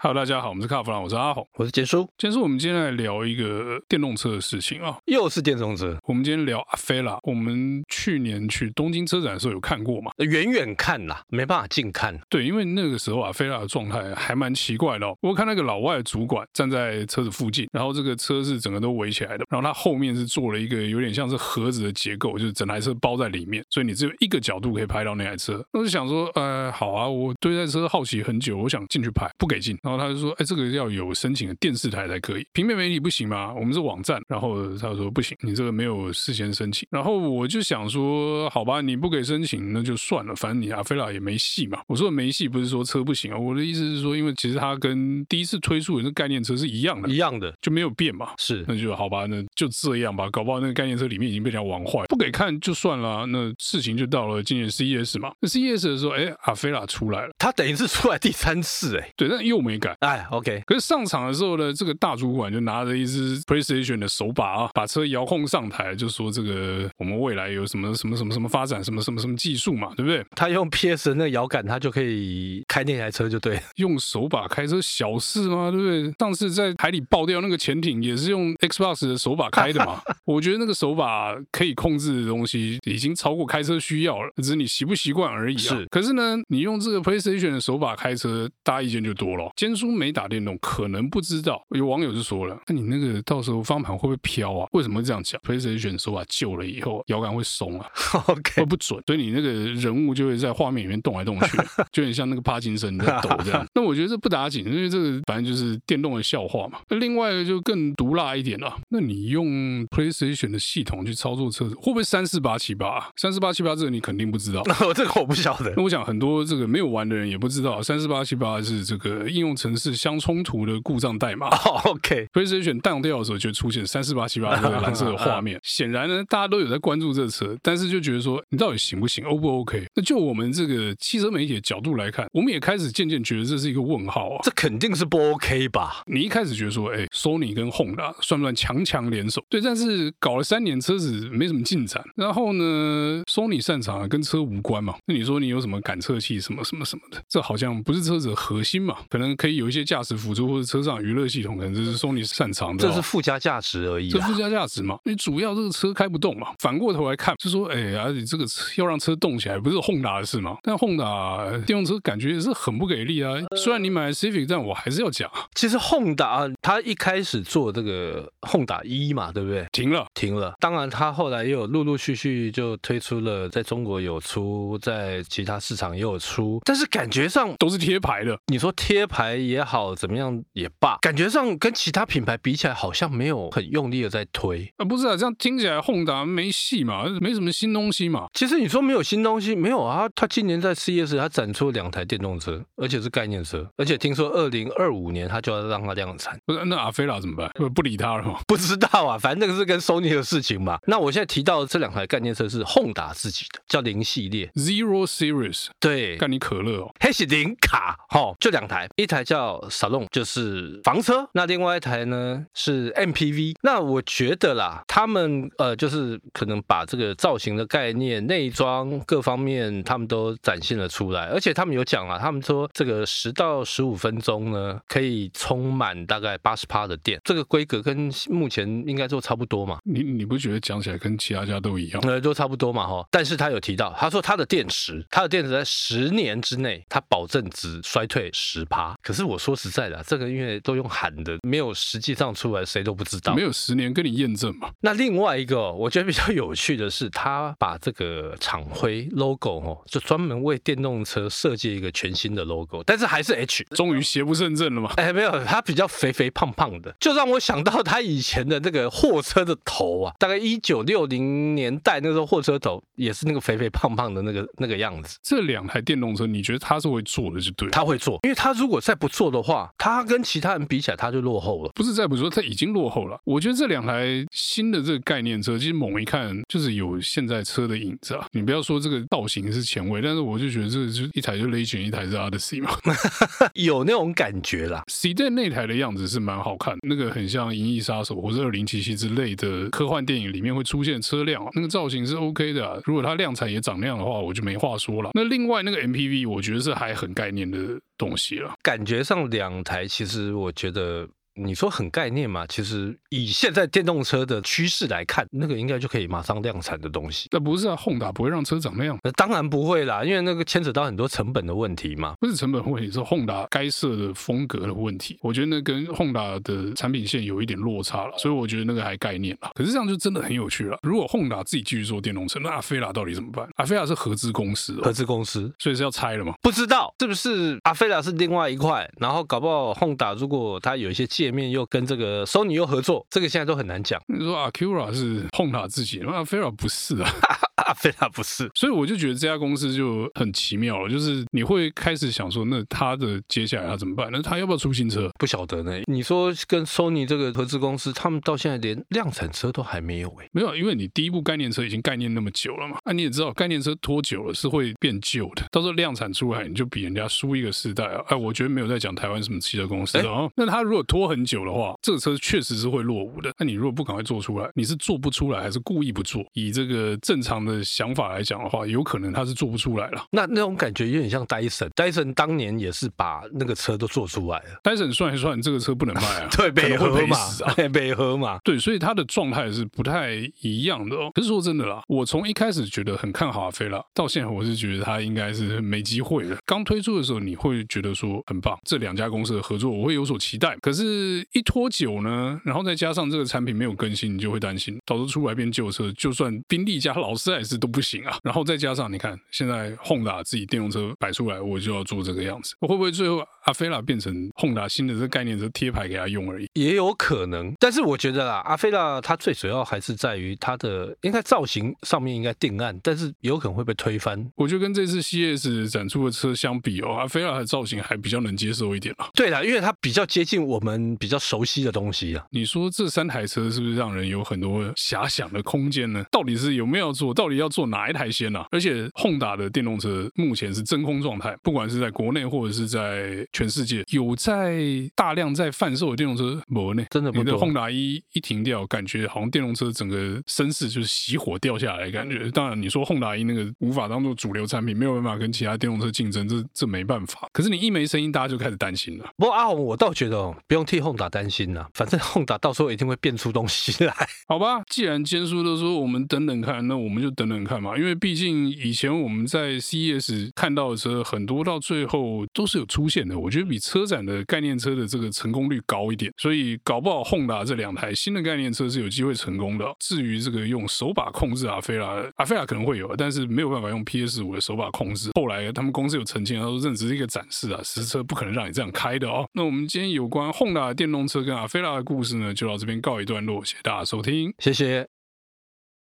Hello，大家好，我们是卡弗朗，我是阿红，我是杰叔。杰叔，我们今天来聊一个电动车的事情啊，又是电动车。我们今天聊阿菲拉。我们去年去东京车展的时候有看过嘛？远远看啦，没办法近看。对，因为那个时候阿菲拉的状态还蛮奇怪的哦。我看那个老外的主管站在车子附近，然后这个车是整个都围起来的，然后它后面是做了一个有点像是盒子的结构，就是整台车包在里面，所以你只有一个角度可以拍到那台车。我就想说，呃，好啊，我对这台车好奇很久，我想进去拍，不给进。然后他就说，哎，这个。要有申请的电视台才可以，平面媒体不行吗？我们是网站，然后他说不行，你这个没有事先申请。然后我就想说，好吧，你不给申请那就算了，反正你阿菲拉也没戏嘛。我说的没戏不是说车不行啊，我的意思是说，因为其实它跟第一次推出的那概念车是一样的，一样的就没有变嘛。是，那就好吧，那就这样吧。搞不好那个概念车里面已经被人家玩坏，不给看就算了。那事情就到了今年 CES 嘛，那 CES 的时候，哎，阿菲拉出来了，他等于是出来第三次，哎，对，但又哎，OK，可是上场的时候呢，这个大主管就拿着一只 PlayStation 的手把啊，把车遥控上台，就说这个我们未来有什么什么什么什么发展，什么什么什么技术嘛，对不对？他用 PS 的那个摇杆，他就可以开那台车，就对。用手把开车小事吗？对不对？上次在海里爆掉那个潜艇，也是用 Xbox 的手把开的嘛。我觉得那个手把可以控制的东西，已经超过开车需要了，只是你习不习惯而已啊。是。可是呢，你用这个 PlayStation 的手把开车，大家意见就多了。坚叔没打电动，可能不知道。有网友就说了：“那你那个到时候方向盘会不会飘啊？为什么会这样讲？PlayStation 手把旧了以后，摇杆会松啊，OK，会不准，所以你那个人物就会在画面里面动来动去，就很像那个帕金森在抖这样。那我觉得这不打紧，因为这个反正就是电动的笑话嘛。那另外就更毒辣一点了，那你用 PlayStation 的系统去操作车子，会不会三四八七八？三四八七八这个你肯定不知道，我 这个我不晓得。那我想很多这个没有玩的人也不知道，三四八七八是这个应用程式相冲突的故障代码。” OK，PlayStation 当掉的时候就出现三四八七八这个蓝色的画面。显然呢，大家都有在关注这个车，但是就觉得说你到底行不行，O 不 OK？那就我们这个汽车媒体的角度来看，我们也开始渐渐觉得这是一个问号啊。这肯定是不 OK 吧？你一开始觉得说，哎，Sony 跟 Honda 算不算强强联手？对，但是搞了三年，车子没什么进展。然后呢，Sony 擅长啊跟车无关嘛？那你说你有什么感测器什么什么什么的？这好像不是车子的核心嘛？可能可以有一些驾驶辅助或者车上娱乐系统，可能这是。说你擅长的，这是附加价值而已。这附加价值嘛，你主要这个车开不动嘛。反过头来看，就说，哎，而且这个车要让车动起来，不是 Honda 的事吗？但 Honda 电动车感觉也是很不给力啊。虽然你买了 Civic，但我还是要讲，其实 Honda 它一开始做这个 Honda E 嘛，对不对？停了，停了。当然，它后来也有陆陆续续就推出了，在中国有出，在其他市场也有出，但是感觉上都是贴牌的。你说贴牌也好，怎么样也罢，感觉上跟其其他品牌比起来，好像没有很用力的在推啊，不是啊，这样听起来，Honda 没戏嘛，没什么新东西嘛。其实你说没有新东西，没有啊。他今年在 CES 他展出了两台电动车，而且是概念车，而且听说二零二五年他就要让它量产。不是，那阿菲拉怎么办？不不理他了吗？不知道啊，反正那个是跟 Sony 的事情嘛。那我现在提到的这两台概念车是 Honda 自己的，叫零系列 Zero Series，对，干你可乐哦，黑是零卡，哦，就两台，一台叫 Salon，就是房车，那另外一。台呢是 MPV，那我觉得啦，他们呃就是可能把这个造型的概念、内装各方面，他们都展现了出来，而且他们有讲啊，他们说这个十到十五分钟呢可以充满大概八十趴的电，这个规格跟目前应该都差不多嘛。你你不觉得讲起来跟其他家都一样？呃，都差不多嘛哈。但是他有提到，他说他的电池，他的电池在十年之内，他保证只衰退十趴。可是我说实在的，这个因为都用喊的，没有。实际上出来谁都不知道，没有十年跟你验证嘛。那另外一个我觉得比较有趣的是，他把这个厂徽 logo 哦，就专门为电动车设计一个全新的 logo，但是还是 H，终于邪不胜正了嘛。哎，没有，他比较肥肥胖胖的，就让我想到他以前的那个货车的头啊，大概一九六零年代那时候货车头也是那个肥肥胖胖的那个那个样子。这两台电动车，你觉得他是会做的就对，他会做，因为他如果再不错的话，它跟其他人比起来它就落后了。不是再不说，它已经落后了。我觉得这两台新的这个概念车，其实猛一看就是有现在车的影子啊。你不要说这个造型是前卫，但是我就觉得这个就一台就 Legend，一台是 Odyssey 嘛，有那种感觉啦。Sedan 那台的样子是蛮好看，那个很像《银翼杀手》或者《二零七七》之类的科幻电影里面会出现车辆，啊那个造型是 OK 的啊。如果它量产也长那样的话，我就没话说了。那另外那个 MPV，我觉得是还很概念的东西了。感觉上两台，其实我觉得。你说很概念嘛？其实以现在电动车的趋势来看，那个应该就可以马上量产的东西。那不是啊，Honda 不会让车长那样。那当然不会啦，因为那个牵扯到很多成本的问题嘛。不是成本问题，是 Honda 该设的风格的问题。我觉得那跟 Honda 的产品线有一点落差了，所以我觉得那个还概念了。可是这样就真的很有趣了。如果 Honda 自己继续做电动车，那阿菲拉到底怎么办？阿菲拉是合资公司，合资公司，所以是要拆了吗？不知道是不是阿菲拉是另外一块，然后搞不好 Honda 如果它有一些界面又跟这个。呃，Sony 又合作，这个现在都很难讲。你说 Acura 是 Honda 自己，那 Fera 不是啊。非常不是，所以我就觉得这家公司就很奇妙了，就是你会开始想说，那他的接下来他怎么办？那他要不要出新车？不晓得呢。你说跟 Sony 这个合资公司，他们到现在连量产车都还没有哎，没有，因为你第一部概念车已经概念那么久了嘛。那、啊、你也知道，概念车拖久了是会变旧的，到时候量产出来你就比人家输一个世代啊。哎，我觉得没有在讲台湾什么汽车公司哦。那他如果拖很久的话，这个车确实是会落伍的。那你如果不赶快做出来，你是做不出来还是故意不做？以这个正常的想法来讲。的话，有可能他是做不出来了。那那种感觉有点像戴森，戴森当年也是把那个车都做出来了。戴森算一算，这个车不能卖啊，对，可能会赔死啊，赔合嘛。对，所以他的状态是不太一样的哦。可是说真的啦，我从一开始觉得很看好阿菲拉，到现在我是觉得他应该是没机会了。刚推出的时候，你会觉得说很棒，这两家公司的合作我会有所期待。可是，一拖久呢，然后再加上这个产品没有更新，你就会担心，到时候出来变旧车，就算宾利加劳斯莱斯都不行啊。然后再加上你看。现在 Honda 自己电动车摆出来，我就要做这个样子。我会不会最后阿菲拉变成 Honda 新的这个概念车贴牌给他用而已？也有可能。但是我觉得啦，阿菲拉它最主要还是在于它的应该造型上面应该定案，但是有可能会被推翻。我觉得跟这次 CES 展出的车相比哦，阿菲拉的造型还比较能接受一点啊。对啦，因为它比较接近我们比较熟悉的东西啊。你说这三台车是不是让人有很多遐想的空间呢？到底是有没有做？到底要做哪一台先呢？而且 Honda 的电动车目前是真空状态，不管是在国内或者是在全世界，有在大量在贩售的电动车没呢？真的不多。你的 Honda 一一停掉，感觉好像电动车整个声势就是熄火掉下来的感觉。当然，你说 Honda 一那个无法当做主流产品，没有办法跟其他电动车竞争，这这没办法。可是你一没声音，大家就开始担心了。不过阿红，我倒觉得哦，不用替 Honda 担心了，反正 Honda 到时候一定会变出东西来。好吧，既然坚叔都说我们等等看，那我们就等等看嘛。因为毕竟以前我们在 CES 看到的车很多，到最后都是有出现的。我觉得比车展的概念车的这个成功率高一点，所以搞不好 Honda 这两台新的概念车是有机会成功的。至于这个用手把控制阿菲拉，阿菲拉可能会有，但是没有办法用 PS 五的手把控制。后来他们公司有澄清，他说这只是一个展示啊，实车不可能让你这样开的哦。那我们今天有关 Honda 的电动车跟阿菲拉的故事呢，就到这边告一段落，谢谢大家收听，谢谢。